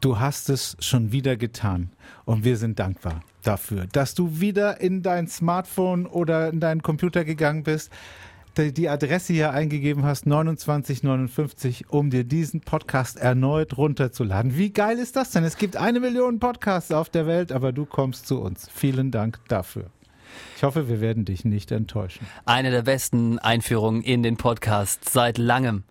Du hast es schon wieder getan und wir sind dankbar dafür, dass du wieder in dein Smartphone oder in deinen Computer gegangen bist, die Adresse hier eingegeben hast, 2959, um dir diesen Podcast erneut runterzuladen. Wie geil ist das denn? Es gibt eine Million Podcasts auf der Welt, aber du kommst zu uns. Vielen Dank dafür. Ich hoffe, wir werden dich nicht enttäuschen. Eine der besten Einführungen in den Podcast seit langem.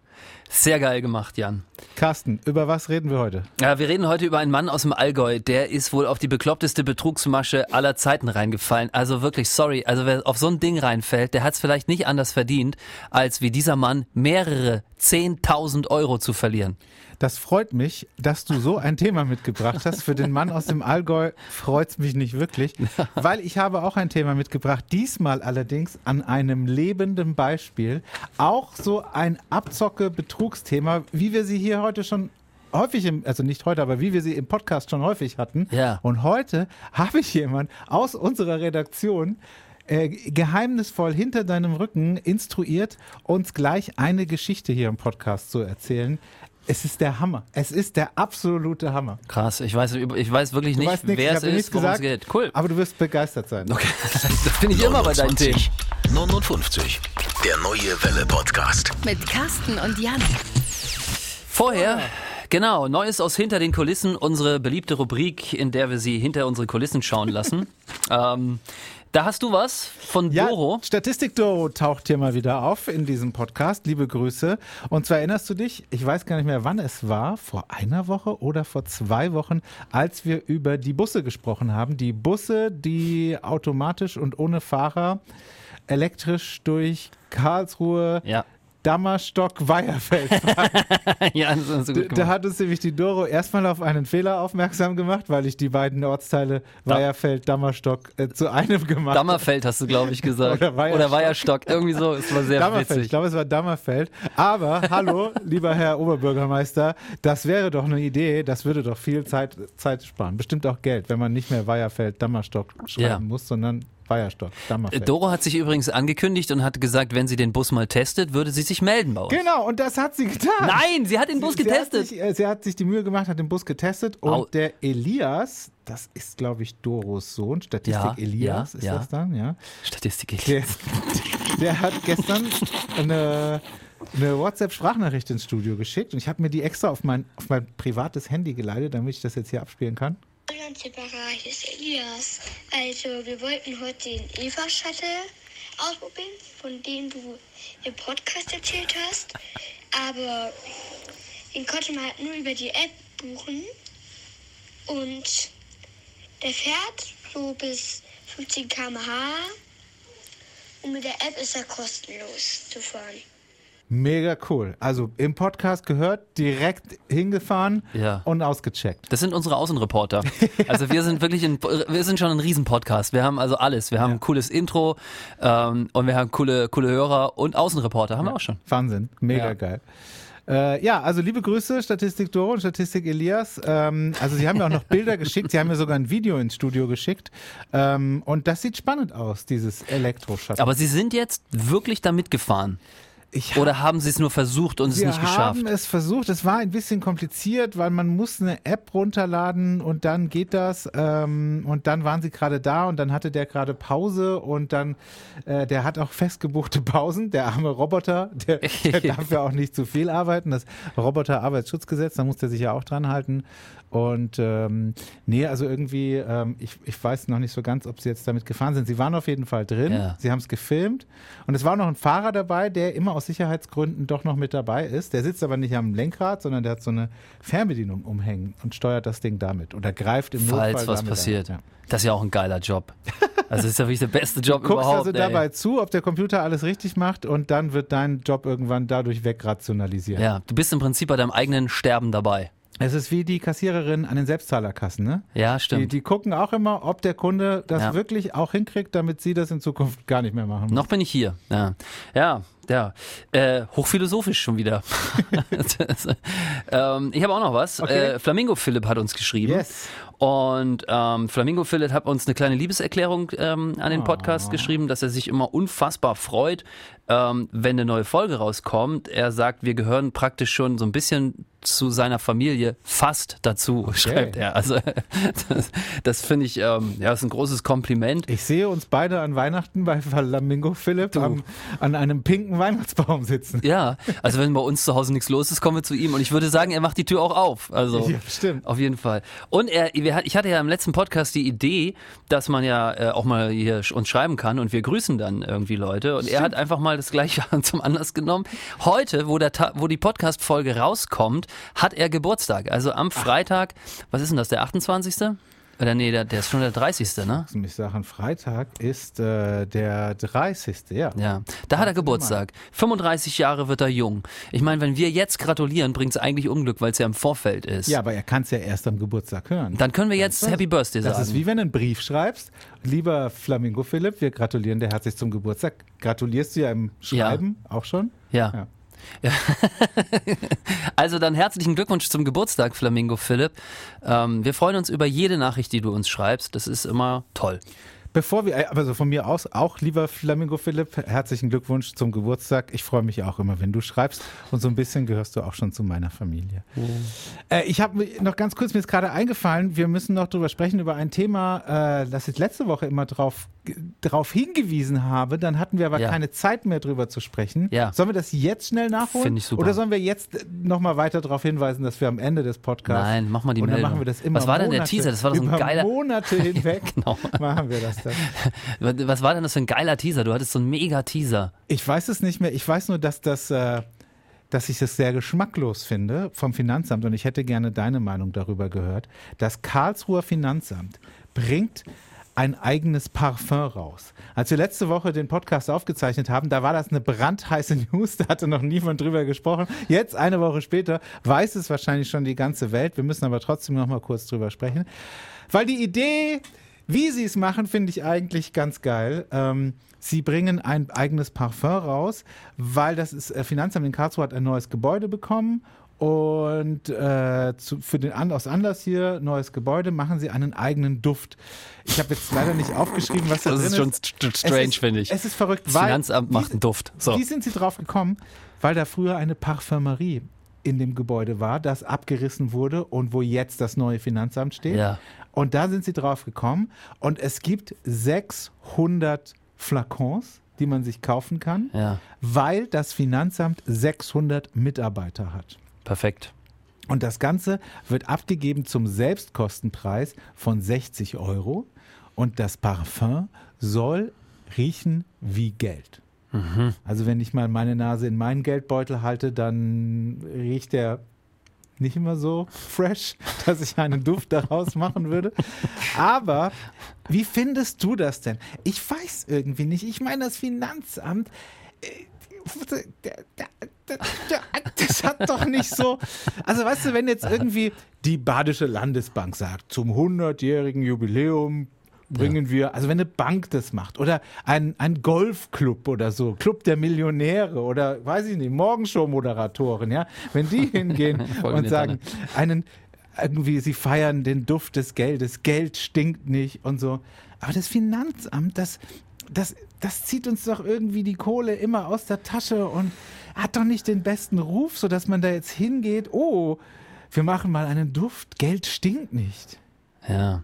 Sehr geil gemacht, Jan. Carsten, über was reden wir heute? Ja, wir reden heute über einen Mann aus dem Allgäu, der ist wohl auf die bekloppteste Betrugsmasche aller Zeiten reingefallen. Also wirklich, sorry, also wer auf so ein Ding reinfällt, der hat es vielleicht nicht anders verdient, als wie dieser Mann mehrere 10.000 Euro zu verlieren. Das freut mich, dass du so ein Thema mitgebracht hast. Für den Mann aus dem Allgäu freut es mich nicht wirklich, weil ich habe auch ein Thema mitgebracht. Diesmal allerdings an einem lebenden Beispiel. Auch so ein Abzocke-Betrugsthema, wie wir sie hier heute schon häufig im, also nicht heute, aber wie wir sie im Podcast schon häufig hatten. Ja. Und heute habe ich jemanden aus unserer Redaktion, äh, geheimnisvoll hinter deinem Rücken instruiert, uns gleich eine Geschichte hier im Podcast zu erzählen. Es ist der Hammer. Es ist der absolute Hammer. Krass, ich weiß, ich weiß wirklich Du nicht, wer es ist, worum es geht. Cool. Aber du wirst begeistert sein. Okay, das bin ich immer bei deinen Themen. 59. Der neue Welle Podcast. Mit Carsten und Jan. Vorher, genau, Neues aus hinter den Kulissen, unsere beliebte Rubrik, in der wir sie hinter unsere Kulissen schauen lassen. ähm, da hast du was von Ja, Doro. Statistik Doro taucht hier mal wieder auf in diesem Podcast. Liebe Grüße. Und zwar erinnerst du dich, ich weiß gar nicht mehr, wann es war, vor einer Woche oder vor zwei Wochen, als wir über die Busse gesprochen haben. Die Busse, die automatisch und ohne Fahrer elektrisch durch Karlsruhe, Ja. Dammerstock, Weiherfeld fahren. ja, das du Da, gut da gemacht. hat uns nämlich die Doro erstmal auf einen Fehler aufmerksam gemacht, weil ich die beiden Ortsteile Weiherfeld, Dammerstock äh, zu einem gemacht habe. Dammerfeld hast du, glaube ich, gesagt. Oder Weierstock. Oder Weierstock. Irgendwie so. Es war sehr Dammerfeld, ich witzig. glaube, es war Dammerfeld. Aber hallo, lieber Herr Oberbürgermeister, das wäre doch eine Idee, das würde doch viel Zeit, Zeit sparen. Bestimmt auch Geld, wenn man nicht mehr Weierfeld, Dammerstock schreiben Ja. muss, sondern Weierstock, Dammerfeld. Doro hat sich übrigens angekündigt und hat gesagt, wenn sie den Bus mal testet, würde sie sich melden bei uns. Genau, und das hat sie getan. Nein, sie hat den Bus Sie- getestet. Sie hat, sich, äh, sie hat sich die Mühe gemacht, hat den Bus getestet und Au. der Elias, das ist glaube ich Doros Sohn, Statistik Ja, Elias ja, ist ja. das dann, ja. Statistik. Der, der hat gestern eine, eine WhatsApp-Sprachnachricht ins Studio geschickt und ich habe mir die extra auf mein, auf mein privates Handy geleitet, damit ich das jetzt hier abspielen kann. Separat, hier ist Elias. Also, wir wollten heute den Eva-Shuttle ausprobieren, von dem du im Podcast erzählt hast. Aber den konnte man halt nur über die App buchen. Und der fährt so bis 15 km/h. Und mit der App ist er kostenlos zu fahren. Mega cool. Also im Podcast gehört, direkt hingefahren Ja. und ausgecheckt. Das sind unsere Außenreporter. Also wir sind wirklich ein, wir sind schon ein Riesenpodcast. Wir haben also alles. Wir haben ein cooles Intro ähm, und wir haben coole, coole Hörer und Außenreporter haben wir auch schon. Wahnsinn, mega Ja. geil. Äh, ja, also liebe Grüße, Statistik Doro und Statistik Elias. Ähm, also Sie haben mir auch noch Bilder geschickt, Sie haben mir sogar ein Video ins Studio geschickt. Ähm, und das sieht spannend aus, dieses Elektroshuttle. Aber Sie sind jetzt wirklich damit gefahren. Ich Oder haben Sie es nur versucht und es wir nicht geschafft? haben es versucht. Es war ein bisschen kompliziert, weil man muss eine App runterladen und dann geht das. Ähm, und dann waren sie gerade da und dann hatte der gerade Pause und dann, äh, der hat auch festgebuchte Pausen. Der arme Roboter, der, der darf ja auch nicht zu viel arbeiten. Das Roboterarbeitsschutzgesetz, da muss der sich ja auch dran halten. Und ähm, nee, also irgendwie, ähm, ich, ich weiß noch nicht so ganz, ob sie jetzt damit gefahren sind. Sie waren auf jeden Fall drin, Ja. sie haben es gefilmt und es war noch ein Fahrer dabei, der immer aus Sicherheitsgründen doch noch mit dabei ist. Der sitzt aber nicht am Lenkrad, sondern der hat so eine Fernbedienung umhängen und steuert das Ding damit oder greift im Notfall Falls was damit passiert. Ein. Ja. Das ist ja auch ein geiler Job. Also ist ja wirklich der beste Job Guckst überhaupt. also ey. dabei zu, ob der Computer alles richtig macht und dann wird dein Job irgendwann dadurch wegrationalisiert. Ja, du bist im Prinzip bei deinem eigenen Sterben dabei. Es ist wie die Kassiererin an den Selbstzahlerkassen, ne? Ja, Die, stimmt. die gucken auch immer, ob der Kunde das Ja. wirklich auch hinkriegt, damit sie das in Zukunft gar nicht mehr machen. muss. Noch bin ich hier. Ja, ja. Ja. Äh, hochphilosophisch schon wieder. ähm, ich habe auch noch was. Okay. Äh, Flamingo Philipp hat uns geschrieben. Yes. Und ähm, Flamingo Philipp hat uns eine kleine Liebeserklärung ähm, an den. Podcast geschrieben, dass er sich immer unfassbar freut, ähm, wenn eine neue Folge rauskommt. Er sagt, wir gehören praktisch schon so ein bisschen zu seiner Familie fast dazu, schreibt er. Also das, das finde ich, ähm, ja, ist ein großes Kompliment. Ich sehe uns beide an Weihnachten bei Flamingo Philipp am, an einem pinken Weihnachtsbaum sitzen. Ja, also wenn bei uns zu Hause nichts los ist, kommen wir zu ihm und ich würde sagen, er macht die Tür auch auf. Also Ja, stimmt. auf jeden Fall. Und er, ich hatte ja im letzten Podcast die Idee, dass man ja äh, auch mal hier uns schreiben kann und wir grüßen dann irgendwie Leute. Und er hat einfach mal das gleiche zum Anlass genommen. Heute, wo, der Ta wo die Podcast-Folge rauskommt, hat er Geburtstag. Also am Freitag, was ist denn das, der 28.? Oder nee, der, der ist schon der 30. ne? Lass mich sagen, Freitag ist äh, der 30. Ja. Ja, da hat er Geburtstag. 35 Jahre wird er jung. Ich meine, wenn wir jetzt gratulieren, bringt es eigentlich Unglück, weil es ja im Vorfeld ist. Ja, aber er kann es ja erst am Geburtstag hören. Dann können wir jetzt Happy Birthday das sagen. ist wie wenn du einen Brief schreibst. Lieber Flamingo Philipp, wir gratulieren dir herzlich zum Geburtstag. Gratulierst du ja im Schreiben auch schon? ja. Ja. Also dann herzlichen Glückwunsch zum Geburtstag, Flamingo Philipp. Ähm, wir freuen uns über jede Nachricht, die du uns schreibst. Das ist immer toll. Bevor wir, äh, also von mir aus auch, lieber Flamingo Philipp, herzlichen Glückwunsch zum Geburtstag. Ich freue mich auch immer, wenn du schreibst. Und so ein bisschen gehörst du auch schon zu meiner Familie. Äh, ich habe noch ganz kurz, mir ist gerade eingefallen, wir müssen noch drüber sprechen, über ein Thema, äh, das ich letzte Woche immer drauf, drauf hingewiesen habe. Dann hatten wir aber Ja. keine Zeit mehr drüber zu sprechen. Ja. Sollen wir das jetzt schnell nachholen? Ich super. Oder sollen wir jetzt nochmal weiter darauf hinweisen, dass wir am Ende des Podcasts. Nein, mach mal die Und dann machen wir das immer Was war denn der Monate, Teaser? Das war doch so ein geiler- Monate hinweg genau. machen wir das dann. Was war denn das für ein geiler Teaser? Du hattest so einen mega Teaser. Ich weiß es nicht mehr. Ich weiß nur, dass das, äh, dass ich es sehr geschmacklos finde vom Finanzamt und ich hätte gerne deine Meinung darüber gehört. Das Karlsruher Finanzamt bringt ein eigenes Parfum raus. Als wir letzte Woche den Podcast aufgezeichnet haben, da war das eine brandheiße News, da hatte noch niemand drüber gesprochen. Jetzt, eine Woche später, weiß es wahrscheinlich schon die ganze Welt. Wir müssen aber trotzdem noch mal kurz drüber sprechen. Weil die Idee, wie sie es machen, finde ich eigentlich ganz geil. Ähm, sie bringen ein eigenes Parfum raus, weil das ist, äh, Finanzamt in Karlsruhe hat ein neues Gebäude bekommen und äh, zu, für den aus Anlass hier, neues Gebäude, machen sie einen eigenen Duft. Ich habe jetzt leider nicht aufgeschrieben, was da Das drin ist schon ist. st- Es strange, finde ich. Es ist verrückt, Das weil Finanzamt macht einen Duft. So. wie sind Sie drauf gekommen? Weil da früher eine Parfümerie in dem Gebäude war, das abgerissen wurde und wo jetzt das neue Finanzamt steht. Ja. Und da sind Sie drauf gekommen. Und es gibt 600 Flakons, die man sich kaufen kann, Ja, weil das Finanzamt 600 Mitarbeiter hat. Perfekt. Und das Ganze wird abgegeben zum Selbstkostenpreis von 60 Euro. Und das Parfum soll riechen wie Geld. Also wenn ich mal meine Nase in meinen Geldbeutel halte, dann riecht der nicht immer so fresh, dass ich einen Duft daraus machen würde. Aber wie findest du das denn? Ich weiß irgendwie nicht. Ich meine, das Finanzamt, äh, das hat doch nicht so. Also, weißt du, wenn jetzt irgendwie die Badische Landesbank sagt, zum 100-jährigen Jubiläum bringen wir, also wenn eine Bank das macht oder ein, ein Golfclub oder so, Club der Millionäre oder weiß ich nicht, Morgenshow-Moderatoren, ja, wenn die hingehen und sagen, einen, irgendwie, sie feiern den Duft des Geldes, Geld stinkt nicht und so. Aber das Finanzamt, das, das, das zieht uns doch irgendwie die Kohle immer aus der Tasche und hat doch nicht den besten Ruf, sodass man da jetzt hingeht, oh, wir machen mal einen Duft, Geld stinkt nicht. Ja.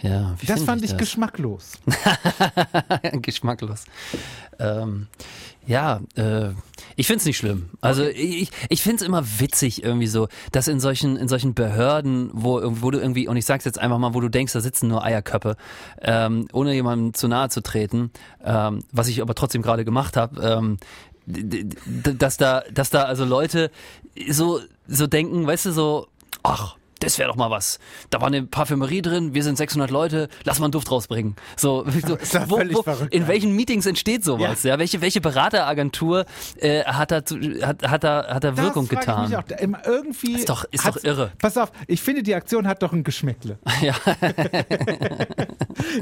Ja, wie Das fand ich das? geschmacklos. Geschmacklos. Ähm, ja, äh, ich find's nicht schlimm. Also ich, ich find's immer witzig irgendwie so, dass in solchen in solchen Behörden, wo, wo du irgendwie, und ich sag's jetzt einfach mal, wo du denkst, da sitzen nur Eierköpfe, ähm, ohne jemandem zu nahe zu treten, ähm, was ich aber trotzdem gerade gemacht habe, ähm, dass da, dass da also Leute so, so denken, weißt du, so, ach, das wäre doch mal was. Da war eine Parfümerie drin, wir sind 600 Leute, lass mal einen Duft rausbringen. So, so völlig verrückt, in ja. welchen Meetings entsteht sowas? Ja, welche welche Berateragentur äh, hat da hat hat da hat da Wirkung getan? Auch. Irgendwie Ist doch- ist doch irre. Pass auf, ich finde, die Aktion hat doch ein Geschmäckle. Ja.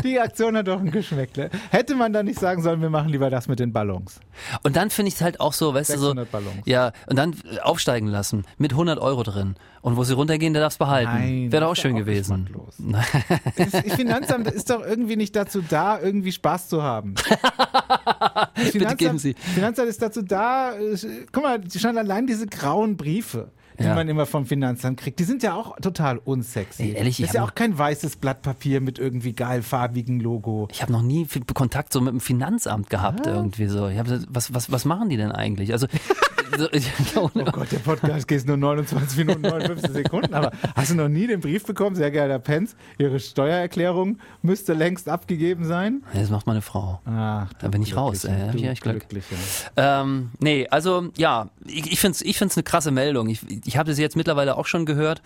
Die Aktion hat doch ein Geschmäckle. Hätte man da nicht sagen sollen, wir machen lieber das mit den Ballons. Und dann finde ich es halt auch so, weißt du so, 600 Ballons. ja, und dann aufsteigen lassen mit 100 Euro drin. Und wo sie runtergehen, der darf's behalten. Nein, Wäre doch auch schön auch gewesen. Das Finanzamt ist doch irgendwie nicht dazu da, irgendwie Spaß zu haben. Bitte geben Sie. Finanzamt ist dazu da, äh, guck mal, schon allein diese grauen Briefe, die Ja. man immer vom Finanzamt kriegt, die sind ja auch total unsexy. Ey, ehrlich, ich das ist ja auch kein weißes Blatt Papier mit irgendwie geil farbigen Logo. Ich habe noch nie Kontakt so mit dem Finanzamt gehabt irgendwie so. Ich hab, was, was, was machen die denn eigentlich? Also so, ich, Oh Gott, der Podcast geht nur 29 Minuten 59 Sekunden, aber hast du noch nie den Brief bekommen, sehr geehrter Pence, Ihre Steuererklärung müsste längst abgegeben sein? das macht meine Frau. Ach, Da bin ich raus, ey, ich du echt Glück. Ähm, nee, also ja, ich, ich finde es ich find's eine krasse Meldung. Ich, ich habe das jetzt mittlerweile auch schon gehört.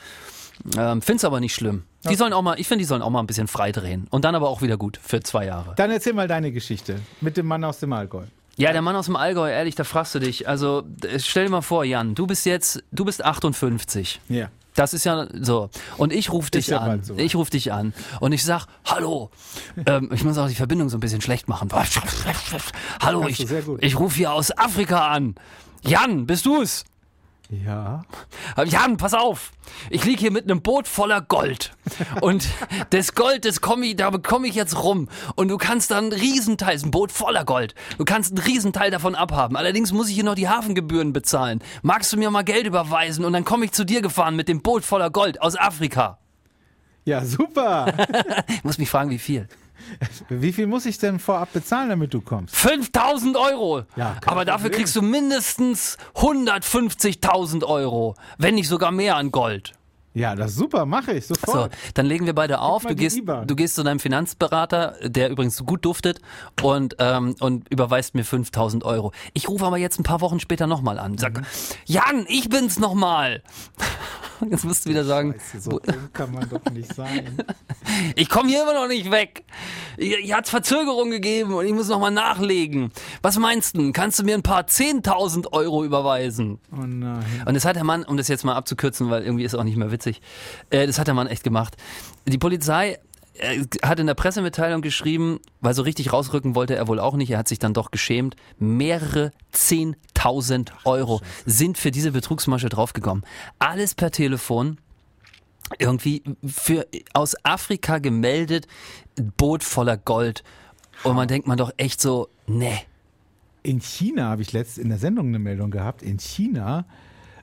Ähm, finde es aber nicht schlimm. Die sollen auch mal, ich finde, die sollen auch mal ein bisschen freidrehen. Und dann aber auch wieder gut für zwei Jahre. Dann erzähl mal deine Geschichte mit dem Mann aus dem Allgäu. Ja, der Mann aus dem Allgäu, ehrlich, da fragst du dich. Also stell dir mal vor, Jan, du bist jetzt, du bist 58. Ja. Das ist ja so. Und ich rufe dich ja an. so. Ich rufe dich an. Und ich sag, hallo. ähm, ich muss auch die Verbindung so ein bisschen schlecht machen. hallo, du ich, ich rufe hier aus Afrika an. Jan, bist du's? Ja. Jan, pass auf. Ich lieg hier mit einem Boot voller Gold. Und das Gold, das komm ich, da bekomme ich jetzt rum. Und du kannst dann einen Riesenteil, ist ein Boot voller Gold. Du kannst einen Riesenteil davon abhaben. Allerdings muss ich hier noch die Hafengebühren bezahlen. Magst du mir mal Geld überweisen? Und dann komme ich zu dir gefahren mit dem Boot voller Gold aus Afrika. Ja, super. Ich muss mich fragen, wie viel? Wie viel muss ich denn vorab bezahlen, damit du kommst? 5000 Euro. Ja, Aber dafür Problem. kriegst du mindestens 150.000 Euro. Wenn nicht sogar mehr an Gold. Ja, das ist super, mache ich So, sofort. dann legen wir beide auf. Du gehst, du gehst zu deinem Finanzberater, der übrigens gut duftet, und, ähm, und überweist mir 5000 Euro. Ich rufe aber jetzt ein paar Wochen später nochmal an. Sag, Mhm. Jan, ich bin's nochmal. Jetzt musst du wieder sagen, Scheiße, so kann man doch nicht sein. ich komme hier immer noch nicht weg. Hier hat Verzögerung gegeben und ich muss nochmal nachlegen. Was meinst du? Kannst du mir ein paar 10.000 Euro überweisen? Oh nein. Und das hat der Mann, um das jetzt mal abzukürzen, weil irgendwie ist auch nicht mehr witzig, äh, das hat der Mann echt gemacht. Die Polizei äh, hat in der Pressemitteilung geschrieben, weil so richtig rausrücken wollte er wohl auch nicht, er hat sich dann doch geschämt, mehrere 10.000 Euro sind für diese Betrugsmasche draufgekommen. Alles per Telefon. Irgendwie für aus Afrika gemeldet, Boot voller Gold. Und man denkt man doch echt so, nee. In China habe ich letzt in der Sendung eine Meldung gehabt. In China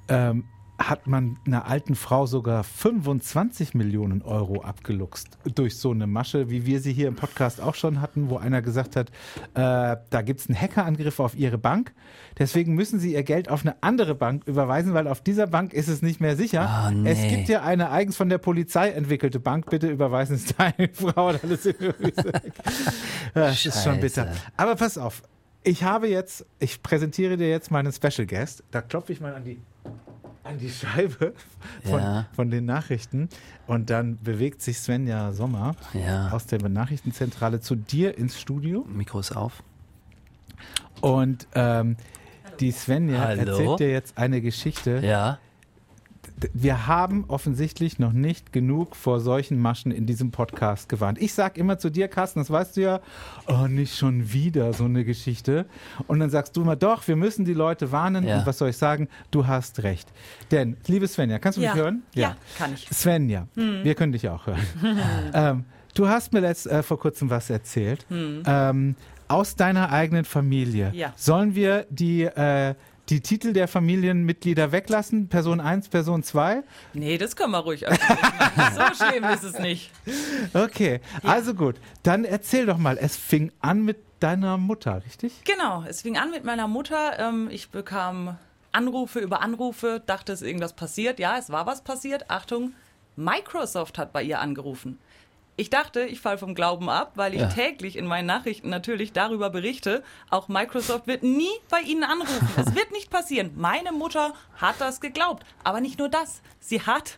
ähm, hat man einer alten Frau sogar 25 Millionen Euro abgeluchst durch so eine Masche, wie wir sie hier im Podcast auch schon hatten, wo einer gesagt hat, äh, da gibt es einen Hackerangriff auf ihre Bank. Deswegen müssen sie ihr Geld auf eine andere Bank überweisen, weil auf dieser Bank ist es nicht mehr sicher. Ah, nee. Es gibt ja eine eigens von der Polizei entwickelte Bank. Bitte überweisen es deine Frau. und Alles das ist schon bitter. Aber pass auf. Ich habe jetzt, ich präsentiere dir jetzt meinen Special Guest. Da klopfe ich mal an die, an die Scheibe von, Ja. von den Nachrichten. Und dann bewegt sich Svenja Sommer Ja. aus der Nachrichtenzentrale zu dir ins Studio. Mikro ist auf. Und ähm, die Svenja Hallo? erzählt dir jetzt eine Geschichte. Ja. Wir haben offensichtlich noch nicht genug vor solchen Maschen in diesem Podcast gewarnt. Ich sag immer zu dir, Carsten, das weißt du ja, oh, nicht schon wieder so eine Geschichte. Und dann sagst du immer, doch, wir müssen die Leute warnen. Ja. Und was soll ich sagen? Du hast recht. Denn, liebe Svenja, kannst du Ja. mich hören? Ja, kann ich. Svenja, wir können dich auch hören. ähm, du hast mir letzt, äh, vor kurzem was erzählt. Ähm, aus deiner eigenen Familie. Ja. Sollen wir die, äh, die Titel der Familienmitglieder weglassen? Person 1, Person 2? Nee, das können wir ruhig. So schlimm ist es nicht. Okay, also gut. Dann erzähl doch mal, es fing an mit deiner Mutter, richtig? Genau, es fing an mit meiner Mutter. Ähm, ich bekam Anrufe über Anrufe, dachte, es ist irgendwas passiert. Ja, es war was passiert. Achtung, Microsoft hat bei ihr angerufen. Ich dachte, ich falle vom Glauben ab, weil ich Ja. täglich in meinen Nachrichten natürlich darüber berichte. Auch Microsoft wird nie bei Ihnen anrufen. Es wird nicht passieren. Meine Mutter hat das geglaubt. Aber nicht nur das. Sie hat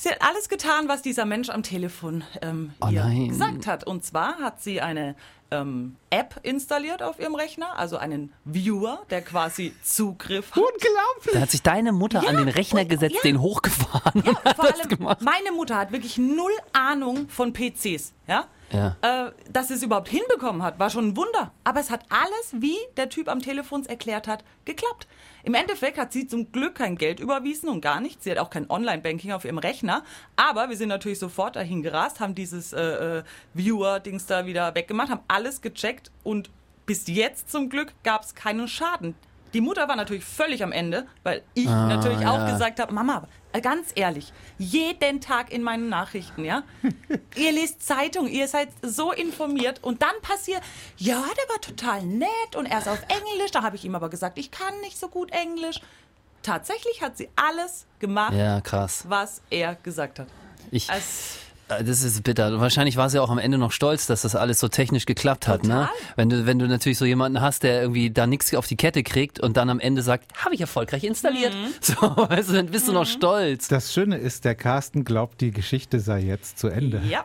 Sie hat alles getan, was dieser Mensch am Telefon ähm, Oh ihr nein. gesagt hat. Und zwar hat sie eine ähm, App installiert auf ihrem Rechner, also einen Viewer, der quasi Zugriff hat. Unglaublich. Da hat sich deine Mutter an den Rechner gesetzt, ja. den hochgefahren Ja, und hat vor das allem, gemacht. meine Mutter hat wirklich null Ahnung von PCs. Ja? Ja. Äh, dass sie es überhaupt hinbekommen hat, war schon ein Wunder. Aber es hat alles, wie der Typ am Telefon es erklärt hat, geklappt. Im Endeffekt hat sie zum Glück kein Geld überwiesen und gar nichts. Sie hat auch kein Online-Banking auf ihrem Rechner. Aber wir sind natürlich sofort dahin gerast, haben dieses äh, äh, Viewer-Dings da wieder weggemacht, haben alles gecheckt und bis jetzt zum Glück gab es keinen Schaden. Die Mutter war natürlich völlig am Ende, weil ich natürlich auch ja. gesagt habe, Mama, ganz ehrlich, jeden Tag in meinen Nachrichten, ja? ihr lest Zeitung, ihr seid so informiert und dann passiert, ja, der war total nett und er ist auf Englisch, da habe ich ihm aber gesagt, ich kann nicht so gut Englisch. Tatsächlich hat sie alles gemacht, Ja, was er gesagt hat. Ich, Es, Äh, Das ist bitter. Wahrscheinlich war sie auch am Ende noch stolz, dass das alles so technisch geklappt hat, ne? Total. Wenn du, wenn du natürlich so jemanden hast, der irgendwie da nichts auf die Kette kriegt und dann am Ende sagt, habe ich erfolgreich installiert. Mhm. So, weißt du, dann bist du noch stolz. Das Schöne ist, der Carsten glaubt, die Geschichte sei jetzt zu Ende. ja,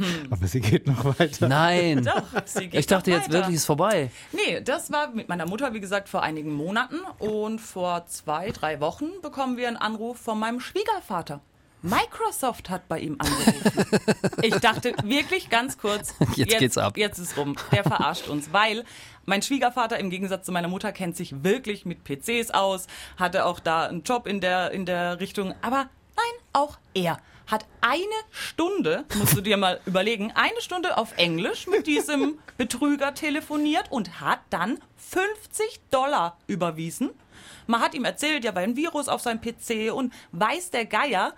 Aber sie geht noch weiter. Nein. doch, sie geht Ich dachte noch jetzt wirklich, ist vorbei. Nee, das war mit meiner Mutter, wie gesagt, vor einigen Monaten. Und vor zwei, drei Wochen bekommen wir einen Anruf von meinem Schwiegervater. Microsoft hat bei ihm angerufen. Ich dachte wirklich ganz kurz, Jetzt geht's ab. Jetzt ist rum. Der verarscht uns, weil mein Schwiegervater im Gegensatz zu meiner Mutter kennt sich wirklich mit PCs aus, hatte auch da einen Job in der, in der Richtung. Aber nein, auch er hat eine Stunde, musst du dir mal überlegen, eine Stunde auf Englisch mit diesem Betrüger telefoniert und hat dann 50 Dollar überwiesen. Man hat ihm erzählt, ja, weil ein Virus auf seinem PC und weiß der Geier.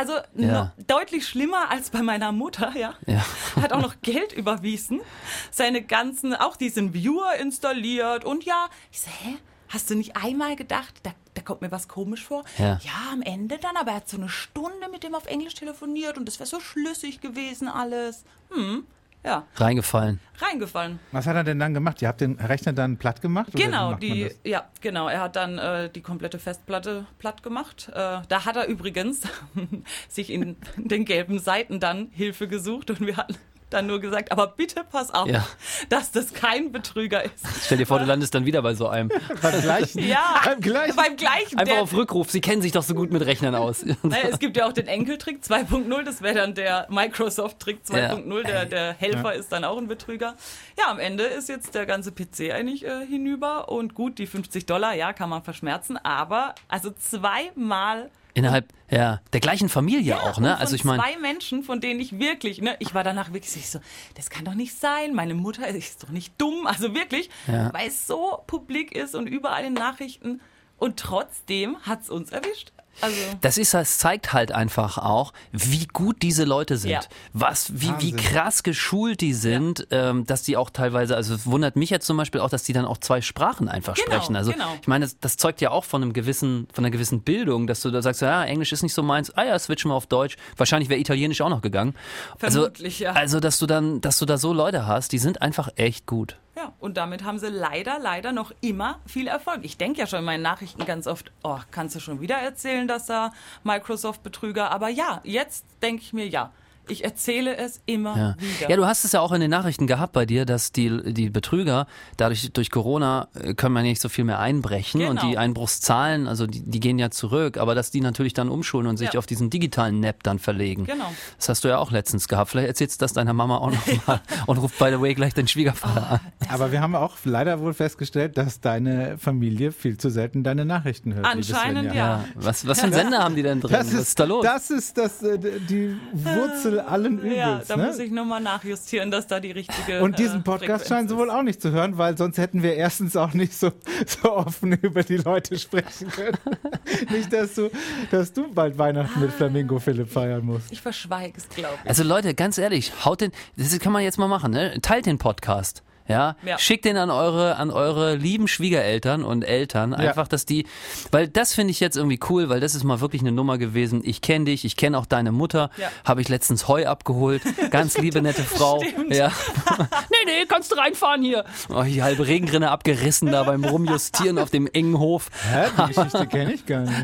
Also Ja. deutlich schlimmer als bei meiner Mutter, ja. Ja. Hat auch noch Geld überwiesen, seine ganzen, auch diesen Viewer installiert und ja, ich so, hä? Hast du nicht einmal gedacht, da, da kommt mir was komisch vor? Ja. am Ende dann, aber er hat so eine Stunde mit dem auf Englisch telefoniert und das wäre so schlüssig gewesen alles. Hm, ja, Reingefallen. reingefallen. Was hat er denn dann gemacht? Ihr habt den Rechner dann platt gemacht? Genau, die, ja, genau. Er hat dann äh, die komplette Festplatte platt gemacht. Äh, da hat er übrigens sich in den gelben Seiten dann Hilfe gesucht und wir hatten dann nur gesagt, aber bitte pass auf, Ja. dass das kein Betrüger ist. Stell dir vor, du landest dann wieder bei so einem. Beim gleichen? Ja, Beim gleichen? beim gleichen. Einfach der, auf Rückruf. Sie kennen sich doch so gut mit Rechnern aus. naja, es gibt ja auch den Enkeltrick 2.0, das wäre dann der Microsoft-Trick 2.0, der, der Helfer ist dann auch ein Betrüger. Ja, am Ende ist jetzt der ganze PC eigentlich äh, hinüber und gut, die 50 Dollar, ja, kann man verschmerzen, aber also zweimal Innerhalb ja, der gleichen Familie auch, ne? Also ich meine, zwei Menschen, von denen ich wirklich, ne, ich war danach wirklich so, das kann doch nicht sein. Meine Mutter ist doch nicht dumm, also wirklich, Ja. weil es so publik ist und überall in Nachrichten und trotzdem hat's uns erwischt. Also das ist, das zeigt halt einfach auch, wie gut diese Leute sind. Ja. Was, wie, wie krass geschult die sind, ähm, dass die auch teilweise, also es wundert mich jetzt zum Beispiel auch, dass die dann auch zwei Sprachen einfach Genau, sprechen. Also genau. ich meine, das, das zeugt ja auch von einem gewissen, von einer gewissen Bildung, dass du da sagst, ja, Englisch ist nicht so meins, ah ja, switchen wir auf Deutsch. Wahrscheinlich wäre Italienisch auch noch gegangen. Vermutlich, also, ja. Also, dass du dann, dass du da so Leute hast, die sind einfach echt gut. Ja, und damit haben sie leider, leider noch immer viel Erfolg. Ich denke ja schon in meinen Nachrichten ganz oft, oh, kannst du schon wieder erzählen, dass da Microsoft-Betrüger, aber ja, jetzt denke ich mir, ja, ich erzähle es immer Ja. wieder. ja, du hast es ja auch in den Nachrichten gehabt bei dir, dass die, die Betrüger, dadurch durch Corona äh, können wir nicht so viel mehr einbrechen und Genau. die Einbruchszahlen, also die, die gehen ja zurück, aber dass die natürlich dann umschulen und sich Ja. auf diesen digitalen Nap dann verlegen. Genau. Das hast du ja auch letztens gehabt. Vielleicht erzählst du das deiner Mama auch nochmal und ruft by the way gleich deinen Schwiegervater an. Aber wir haben auch leider wohl festgestellt, dass deine Familie viel zu selten deine Nachrichten hört. Anscheinend Svenja. ja. Was, was für einen Sender haben die denn drin? Das was ist, ist da los? das ist das, äh, die Wurzel allen Übels. Ja, da ne? muss ich nochmal nachjustieren, dass da die richtige. Und diesen äh, Podcast Frequenz scheinen sie wohl auch nicht zu hören, weil sonst hätten wir erstens auch nicht so, so offen über die Leute sprechen können. nicht, dass du, dass du bald Weihnachten mit Flamingo Philipp feiern musst. Ich verschweige es, glaube ich. Also Leute, ganz ehrlich, haut den, das kann man jetzt mal machen, ne? Teilt den Podcast. Ja, Ja. schickt den an eure, an eure lieben Schwiegereltern und Eltern. Einfach, dass die, weil das finde ich jetzt irgendwie cool, weil das ist mal wirklich eine Nummer gewesen. Ich kenne dich, ich kenne auch deine Mutter. Ja. Habe ich letztens Heu abgeholt. Ganz liebe, nette Frau. Stimmt. Ja. nee, nee, kannst du reinfahren hier. Oh, die halbe Regenrinne abgerissen da beim Rumjustieren auf dem engen Hof. Hä? Die Geschichte kenne ich gar nicht.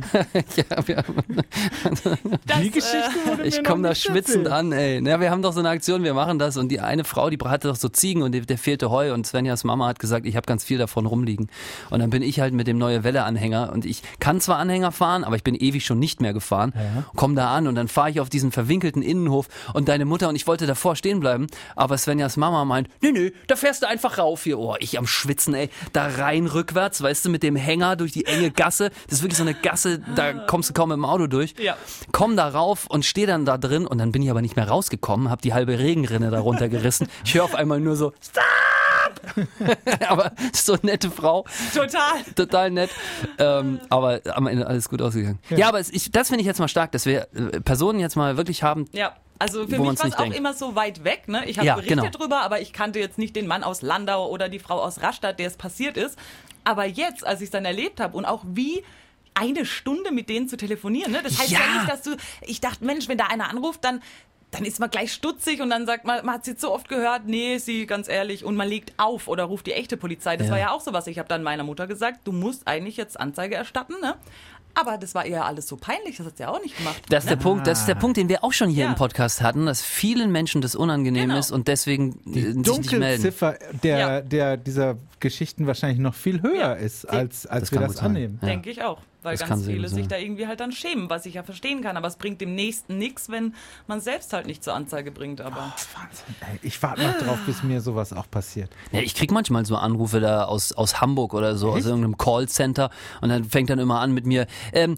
ja, Das, Die Geschichte wurde mir Ich komme da schwitzend erzählt. an, ey. Na, wir haben doch so eine Aktion, wir machen das und die eine Frau, die hatte doch so Ziegen und der, der fehlte Heu Ahoi und Svenjas Mama hat gesagt, ich habe ganz viel davon rumliegen. Und dann bin ich halt mit dem Neue Welle Anhänger und ich kann zwar Anhänger fahren, aber ich bin ewig schon nicht mehr gefahren. Komm da an und dann fahre ich auf diesen verwinkelten Innenhof und deine Mutter und ich wollte davor stehen bleiben, aber Svenjas Mama meint, nö, nö, da fährst du einfach rauf hier. Oh, ich am Schwitzen, ey. Da rein rückwärts, weißt du, mit dem Hänger durch die enge Gasse. Das ist wirklich so eine Gasse, da kommst du kaum mit dem Auto durch. Ja. Komm da rauf und stehe dann da drin und dann bin ich aber nicht mehr rausgekommen, habe die halbe Regenrinne da runtergerissen. Ich höre auf einmal nur so, Stop! aber so eine nette Frau, Total. total nett. Ähm, aber am Ende alles gut ausgegangen. Ja, aber es, ich, das finde ich jetzt mal stark, dass wir äh, Personen jetzt mal wirklich haben. Ja. Also für mich war es auch denkt. immer so weit weg. Ne? Ich habe Ja, berichtet genau. drüber, aber ich kannte jetzt nicht den Mann aus Landau oder die Frau aus Rastatt, der es passiert ist. Aber jetzt, als ich es dann erlebt habe und auch wie eine Stunde mit denen zu telefonieren, ne? das heißt ja. Ja. nicht, dass du, ich dachte, Mensch, wenn da einer anruft, dann dann ist man gleich stutzig und dann sagt man, man hat sie so oft gehört, nee, sie, ganz ehrlich, und man legt auf oder ruft die echte Polizei. Das Ja. war ja auch sowas. Ich habe dann meiner Mutter gesagt, du musst eigentlich jetzt Anzeige erstatten, ne? Aber das war ihr alles so peinlich, das hat sie ja auch nicht gemacht. Das ist, der Punkt, das ist der Punkt, den wir auch schon hier Ja. im Podcast hatten, dass vielen Menschen das unangenehm Genau. ist und deswegen äh, sich nicht melden. Dunkelziffer der, Ja. der dieser Geschichten wahrscheinlich noch viel höher Ja. ist, als, als Das wir das annehmen. Ja. Denke ich auch. Weil Das ganz viele sich da irgendwie halt dann schämen, was ich ja verstehen kann. Aber es bringt dem Nächsten nichts, wenn man selbst halt nicht zur Anzeige bringt. Aber Wahnsinn, ey. Ich warte noch drauf, bis mir sowas auch passiert. Ja, ich krieg manchmal so Anrufe da aus, aus Hamburg oder so, aus irgendeinem Callcenter und dann fängt dann immer an mit mir, ähm,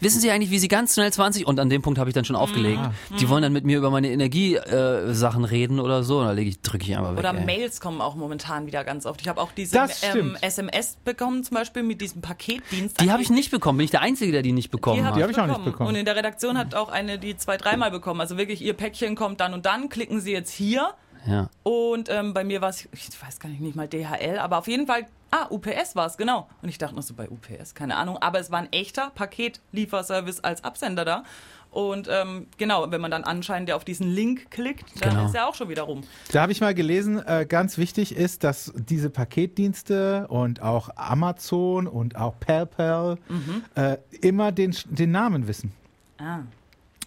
wissen Sie eigentlich, wie Sie ganz schnell 20 und an dem Punkt habe ich dann schon aufgelegt. Mhm. Die wollen dann mit mir über meine Energiesachen äh, reden oder so und da lege ich, drücke ich einfach weg. oder ey. Mails kommen auch momentan wieder ganz oft. Ich habe auch diese ähm. SMS bekommen, zum Beispiel mit diesem Paketdienst. Die habe ich nicht bekommen, bin ich der Einzige, der die nicht bekommen Die, hat. hab ich auch nicht bekommen. Und in der Redaktion hat auch eine die zwei, dreimal bekommen. Also wirklich, ihr Päckchen kommt dann und dann, klicken Sie jetzt hier. Ja. Und ähm, bei mir war es, ich weiß gar nicht, nicht mal DHL, aber auf jeden Fall, ah, UPS war es, genau. Und ich dachte noch so bei UPS, keine Ahnung. Aber es war ein echter Paketlieferservice als Absender da. Und ähm, genau, wenn man dann anscheinend auf diesen Link klickt, dann Genau. ist er auch schon wieder rum. Da habe ich mal gelesen, äh, ganz wichtig ist, dass diese Paketdienste und auch Amazon und auch PayPal Mhm. äh, immer den, den Namen wissen. Ah,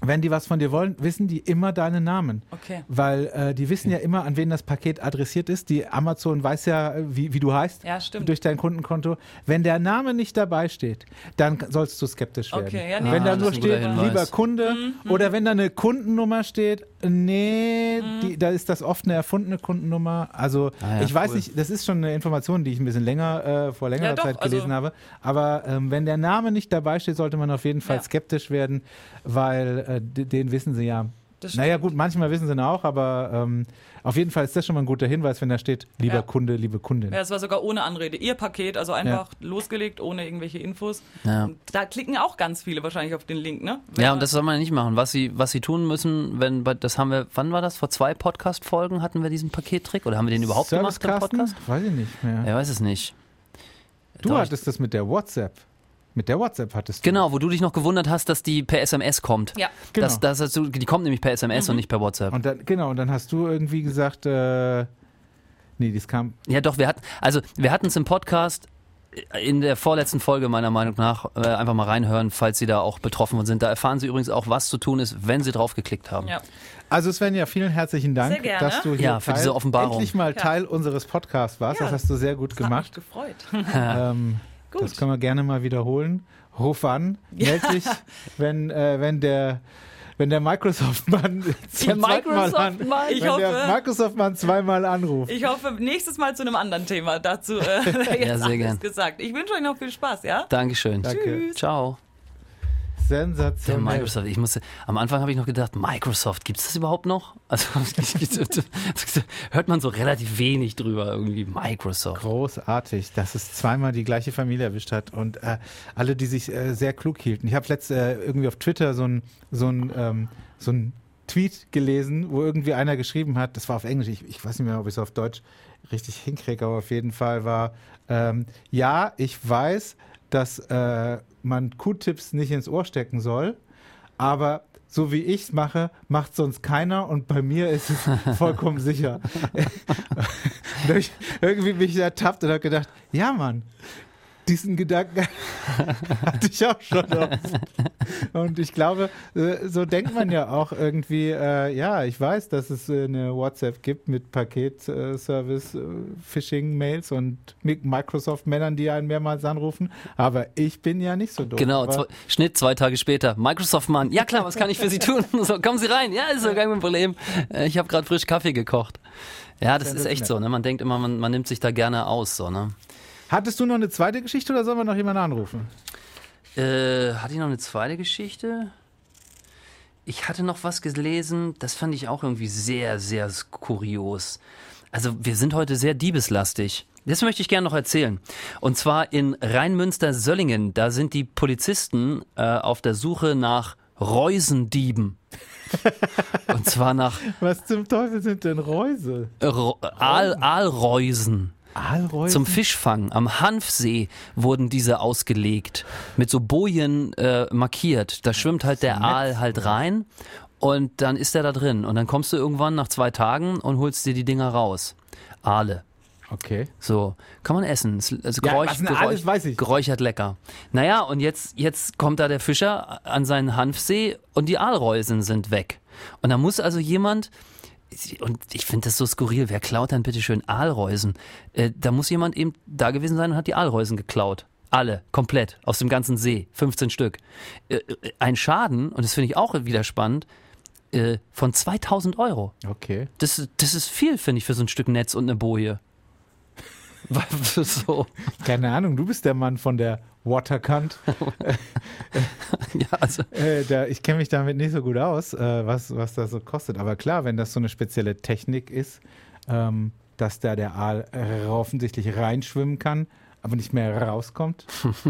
Wenn die was von dir wollen, wissen die immer deinen Namen. okay. Weil äh, die wissen ja immer, an wen das Paket adressiert ist. Die Amazon weiß ja, äh, wie, wie du heißt. Ja, stimmt. Durch dein Kundenkonto. Wenn der Name nicht dabei steht, dann sollst du skeptisch werden. Okay, ja, nee, wenn da Ah, nur ein guter steht, lieber Kunde, Mhm, oder wenn da eine Kundennummer steht, nee, die, da ist das oft eine erfundene Kundennummer. Also Ah ja, ich weiß cool. nicht, das ist schon eine Information, die ich ein bisschen länger, äh, vor längerer Ja, doch, Zeit also- gelesen habe. Aber ähm, wenn der Name nicht dabei steht, sollte man auf jeden Fall Ja. skeptisch werden, weil äh, den wissen sie ja. Das Naja gut, manchmal wissen sie ihn auch, aber ähm, auf jeden Fall ist das schon mal ein guter Hinweis, wenn da steht, lieber Ja. Kunde, liebe Kundin. Ja, es war sogar ohne Anrede. Ihr Paket, also einfach losgelegt, ohne irgendwelche Infos. Ja. Da klicken auch ganz viele wahrscheinlich auf den Link, ne? Ja, und das soll man nicht machen. Was sie, was sie tun müssen, wenn, bei- das haben wir, wann war das? Vor zwei Podcast-Folgen hatten wir diesen Pakettrick? Oder haben wir den überhaupt gemacht im? Podcast? Weiß ich nicht mehr. Er weiß es nicht. du Doch, hattest das mit der WhatsApp. Mit der WhatsApp hattest du. Genau, wo du dich noch gewundert hast, dass die per SMS kommt. Ja. Genau. Das, das, hast du- die kommt nämlich per SMS und nicht per WhatsApp. Und dann, genau, und dann hast du irgendwie gesagt, äh, nee, das kam. Ja, doch, wir hatten, also wir hatten es im Podcast in der vorletzten Folge meiner Meinung nach äh, einfach mal reinhören, falls Sie da auch betroffen sind. Da erfahren Sie übrigens auch, was zu tun ist, wenn Sie drauf geklickt haben. Ja. Also Svenja, vielen herzlichen Dank, Sehr gerne. dass du hier Ja, für Teil, diese Offenbarung. endlich mal Ja. Teil unseres Podcasts warst. Ja, das hast du sehr gut Das hat mich gemacht. gefreut. Ähm, Gut. das können wir gerne mal wiederholen. Ruf an, meld dich, wenn, äh, wenn der wenn der Microsoft-Mann Mal an, Microsoft-Mann. Ich wenn der hoffe- Microsoft-Mann zweimal anruft. Ich hoffe, nächstes Mal zu einem anderen Thema. Dazu äh, jetzt Ja, sehr alles gern. gesagt. Ich wünsche euch noch viel Spaß, ja? Dankeschön. Danke. Ciao. Der Sensationell. Microsoft. Ich musste, am Anfang habe ich noch gedacht, Microsoft, gibt es das überhaupt noch? Also hört man so relativ wenig drüber irgendwie. Microsoft. Großartig, dass es zweimal die gleiche Familie erwischt hat und äh, alle, die sich äh, sehr klug hielten. Ich habe letzt äh, irgendwie auf Twitter so ein, so ein, ähm, so ein Tweet gelesen, wo irgendwie einer geschrieben hat, das war auf Englisch, ich, ich weiß nicht mehr, ob ich es auf Deutsch richtig hinkriege, aber auf jeden Fall war, ähm, ja, ich weiß, dass äh, man Q-Tips nicht ins Ohr stecken soll, aber so wie ich es mache, macht sonst keiner und bei mir ist es vollkommen sicher. Irgendwie bin ich ertappt und habe gedacht, ja Mann, diesen Gedanken hatte ich auch schon oft. Und ich glaube, äh, so denkt man ja auch irgendwie, äh, ja, ich weiß, dass es äh, eine WhatsApp gibt mit Paketservice, äh, Phishing-Mails und Mi- Microsoft-Männern, die einen mehrmals anrufen, aber ich bin ja nicht so doof. Genau, zwei, Schnitt zwei Tage später. Microsoft-Mann. Ja klar, was kann ich für Sie tun? So, kommen Sie rein. Ja, ist doch gar kein Problem. Ich habe gerade frisch Kaffee gekocht. Ja, das ist echt so. Ne? Man denkt immer, man, man nimmt sich da gerne aus. So, ne? Hattest du noch eine zweite Geschichte oder sollen wir noch jemanden anrufen? Äh, hatte ich noch eine zweite Geschichte? Ich hatte noch was gelesen, das fand ich auch irgendwie sehr, sehr kurios. Also wir sind heute sehr diebeslastig. Das möchte ich gerne noch erzählen. Und zwar in Rheinmünster-Söllingen, da sind die Polizisten äh, auf der Suche nach Reusendieben. Und zwar nach Was zum Teufel sind denn Reuse? Aal Aalreusen. Aalreuse? Zum Fischfang am Hanfsee wurden diese ausgelegt, mit so Bojen äh, markiert. Da schwimmt halt der Aal halt rein und dann ist er da drin. Und dann kommst du irgendwann nach zwei Tagen und holst dir die Dinger raus. Aale. Okay. So, kann man essen. Es- Also Ja, geräuch, geräuch, weiß ich. geräuchert lecker. Naja, und jetzt, jetzt kommt da der Fischer an seinen Hanfsee und die Aalreusen sind weg. Und da muss also jemand, und ich finde das so skurril, wer klaut dann bitte schön Aalreusen? Äh, da muss jemand eben da gewesen sein und hat die Aalreusen geklaut. Alle, komplett, aus dem ganzen See, 15 Stück. Äh, äh, ein Schaden, und das finde ich auch wieder spannend, äh, von 2000 Euro. Okay. Das, das ist viel, finde ich, für so ein Stück Netz und eine Boje. So. Keine Ahnung, du bist der Mann von der Waterkant. Ja, also, Äh, da, ich kenne mich damit nicht so gut aus, äh, was, was das so kostet. Aber klar, wenn das so eine spezielle Technik ist, ähm, dass da der Aal äh, offensichtlich reinschwimmen kann, aber nicht mehr rauskommt,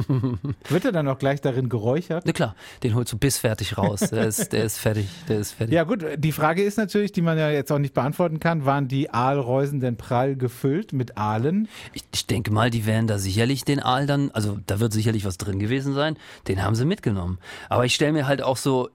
wird er dann auch gleich darin geräuchert? na klar, den holst du bissfertig raus. Der ist, der ist fertig, der ist fertig. Ja gut, die Frage ist natürlich, die man ja jetzt auch nicht beantworten kann, waren die Aalreusen denn prall gefüllt mit Aalen? Ich, ich denke mal, die werden da sicherlich den Aal dann, also da wird sicherlich was drin gewesen sein, den haben sie mitgenommen. Aber ich stelle mir halt auch so,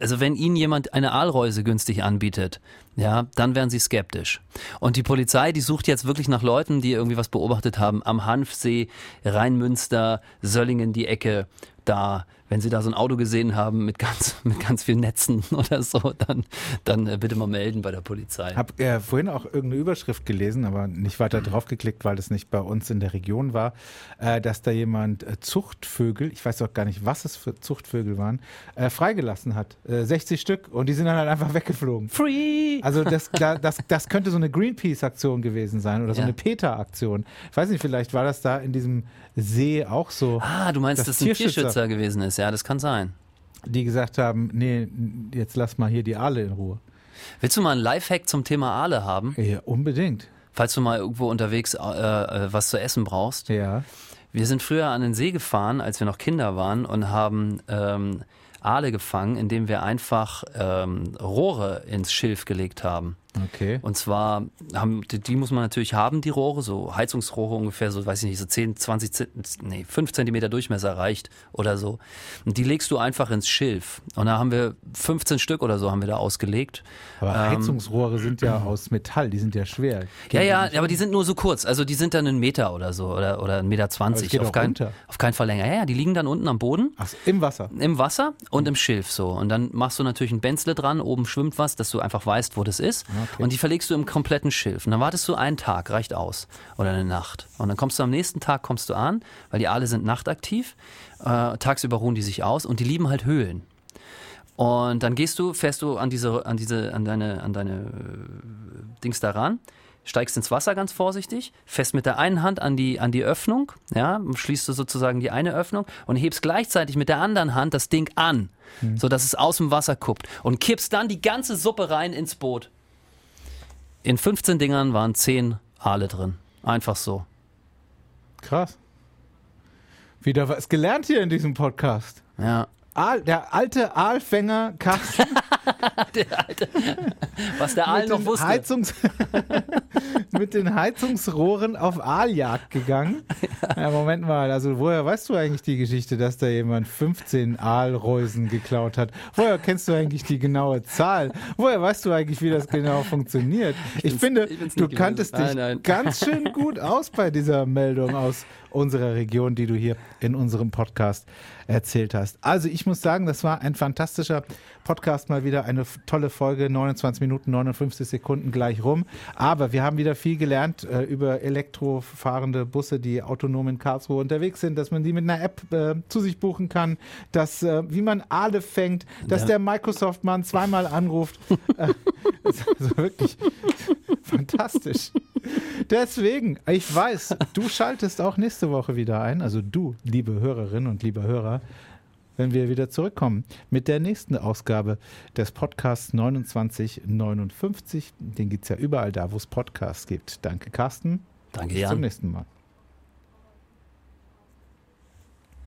also wenn ihnen jemand eine Aalreuse günstig anbietet, ja, dann wären sie skeptisch. Und die Polizei, die sucht jetzt wirklich nach Leuten, die irgendwie was beobachtet haben, am Hanfsee, Rheinmünster, Söllingen, die Ecke, da, wenn sie da so ein Auto gesehen haben mit ganz, mit ganz vielen Netzen oder so, dann, dann äh, bitte mal melden bei der Polizei. Hab äh, vorhin auch irgendeine Überschrift gelesen, aber nicht weiter drauf geklickt, weil das nicht bei uns in der Region war, äh, dass da jemand äh, Zuchtvögel, ich weiß auch gar nicht, was es für Zuchtvögel waren, äh, freigelassen hat. Äh, 60 Stück und die sind dann halt einfach weggeflogen. Free! Also das, da, das, das könnte so eine Greenpeace-Aktion gewesen sein oder so Ja. eine PETA-Aktion. Ich weiß nicht, vielleicht war das da in diesem See auch so, Ah, du meinst, Das dass es ein Tierschützer. Tierschützer gewesen ist. Ja, das kann sein. die gesagt haben, nee, jetzt lass mal hier die Aale in Ruhe. Willst du mal einen Lifehack zum Thema Aale haben? Ja, unbedingt. Falls du mal irgendwo unterwegs äh, äh, was zu essen brauchst. Ja. Wir sind früher an den See gefahren, als wir noch Kinder waren und haben ähm, Aale gefangen, indem wir einfach ähm, Rohre ins Schilf gelegt haben. Okay. Und zwar haben, die, die muss man natürlich haben, die Rohre, so Heizungsrohre ungefähr, so weiß ich nicht, so 10, 20, Zent- nee, 5 Zentimeter Durchmesser reicht oder so. Und die legst du einfach ins Schilf. Und da haben wir 15 Stück oder so haben wir da ausgelegt. Aber Heizungsrohre sind ja aus Metall, die sind ja schwer. Ja, ja, aber die sind nur so kurz. Also die sind dann einen Meter oder so oder, oder einen Meter Aber zwanzig. es geht Auf, auch kein, auf keinen Fall länger. Ja, ja, die liegen dann unten am Boden. Ach, so, im Wasser. Im Wasser und im Schilf so. Und dann machst du natürlich ein Benzle dran, oben schwimmt was, dass du einfach weißt, wo das ist. Okay. Und die verlegst du im kompletten Schilf. Und dann wartest du einen Tag, reicht aus. Oder eine Nacht. Und dann kommst du am nächsten Tag kommst du an, weil die Aale sind nachtaktiv. Äh, tagsüber ruhen die sich aus und die lieben halt Höhlen. Und dann gehst du, fährst du an diese, an diese, an deine, an deine äh, Dings da ran, steigst ins Wasser ganz vorsichtig, fährst mit der einen Hand an die, an die Öffnung, ja, schließt du sozusagen die eine Öffnung und hebst gleichzeitig mit der anderen Hand das Ding an, so dass es aus dem Wasser kuppt und kippst dann die ganze Suppe rein ins Boot. In 15 Dingern waren 10 Aale drin. Einfach so. Krass. Wieder was gelernt hier in diesem Podcast. Ja. Aal, der alte Aalfänger Carsten Was der Aal mit noch den wusste. Heizungs mit den Heizungsrohren auf Aaljagd gegangen. Ja, Moment mal, also woher weißt du eigentlich die Geschichte, dass da jemand 15 Aalreusen geklaut hat? Woher kennst du eigentlich die genaue Zahl? Woher weißt du eigentlich, wie das genau funktioniert? Ich, bin's- finde, ich du kanntest gewesen. dich Nein, nein. ganz schön gut aus bei dieser Meldung aus unserer Region, die du hier in unserem Podcast erzählt hast. Also ich muss sagen, das war ein fantastischer Podcast, mal wieder eine tolle Folge, 29 Minuten, 59 Sekunden gleich rum. Aber wir haben wieder viel gelernt äh, über elektrofahrende Busse, die autonom in Karlsruhe unterwegs sind, dass man die mit einer App äh, zu sich buchen kann, dass, äh, wie man Aale fängt, dass Ja. der Microsoft-Mann zweimal anruft. Das ist also wirklich fantastisch. Deswegen, ich weiß, du schaltest auch nächste Woche wieder ein, also du, liebe Hörerinnen und liebe Hörer, wenn wir wieder zurückkommen mit der nächsten Ausgabe des Podcasts 2959. Den gibt es ja überall da, wo es Podcasts gibt. Danke, Carsten. Danke, Bis zum Jan. nächsten Mal.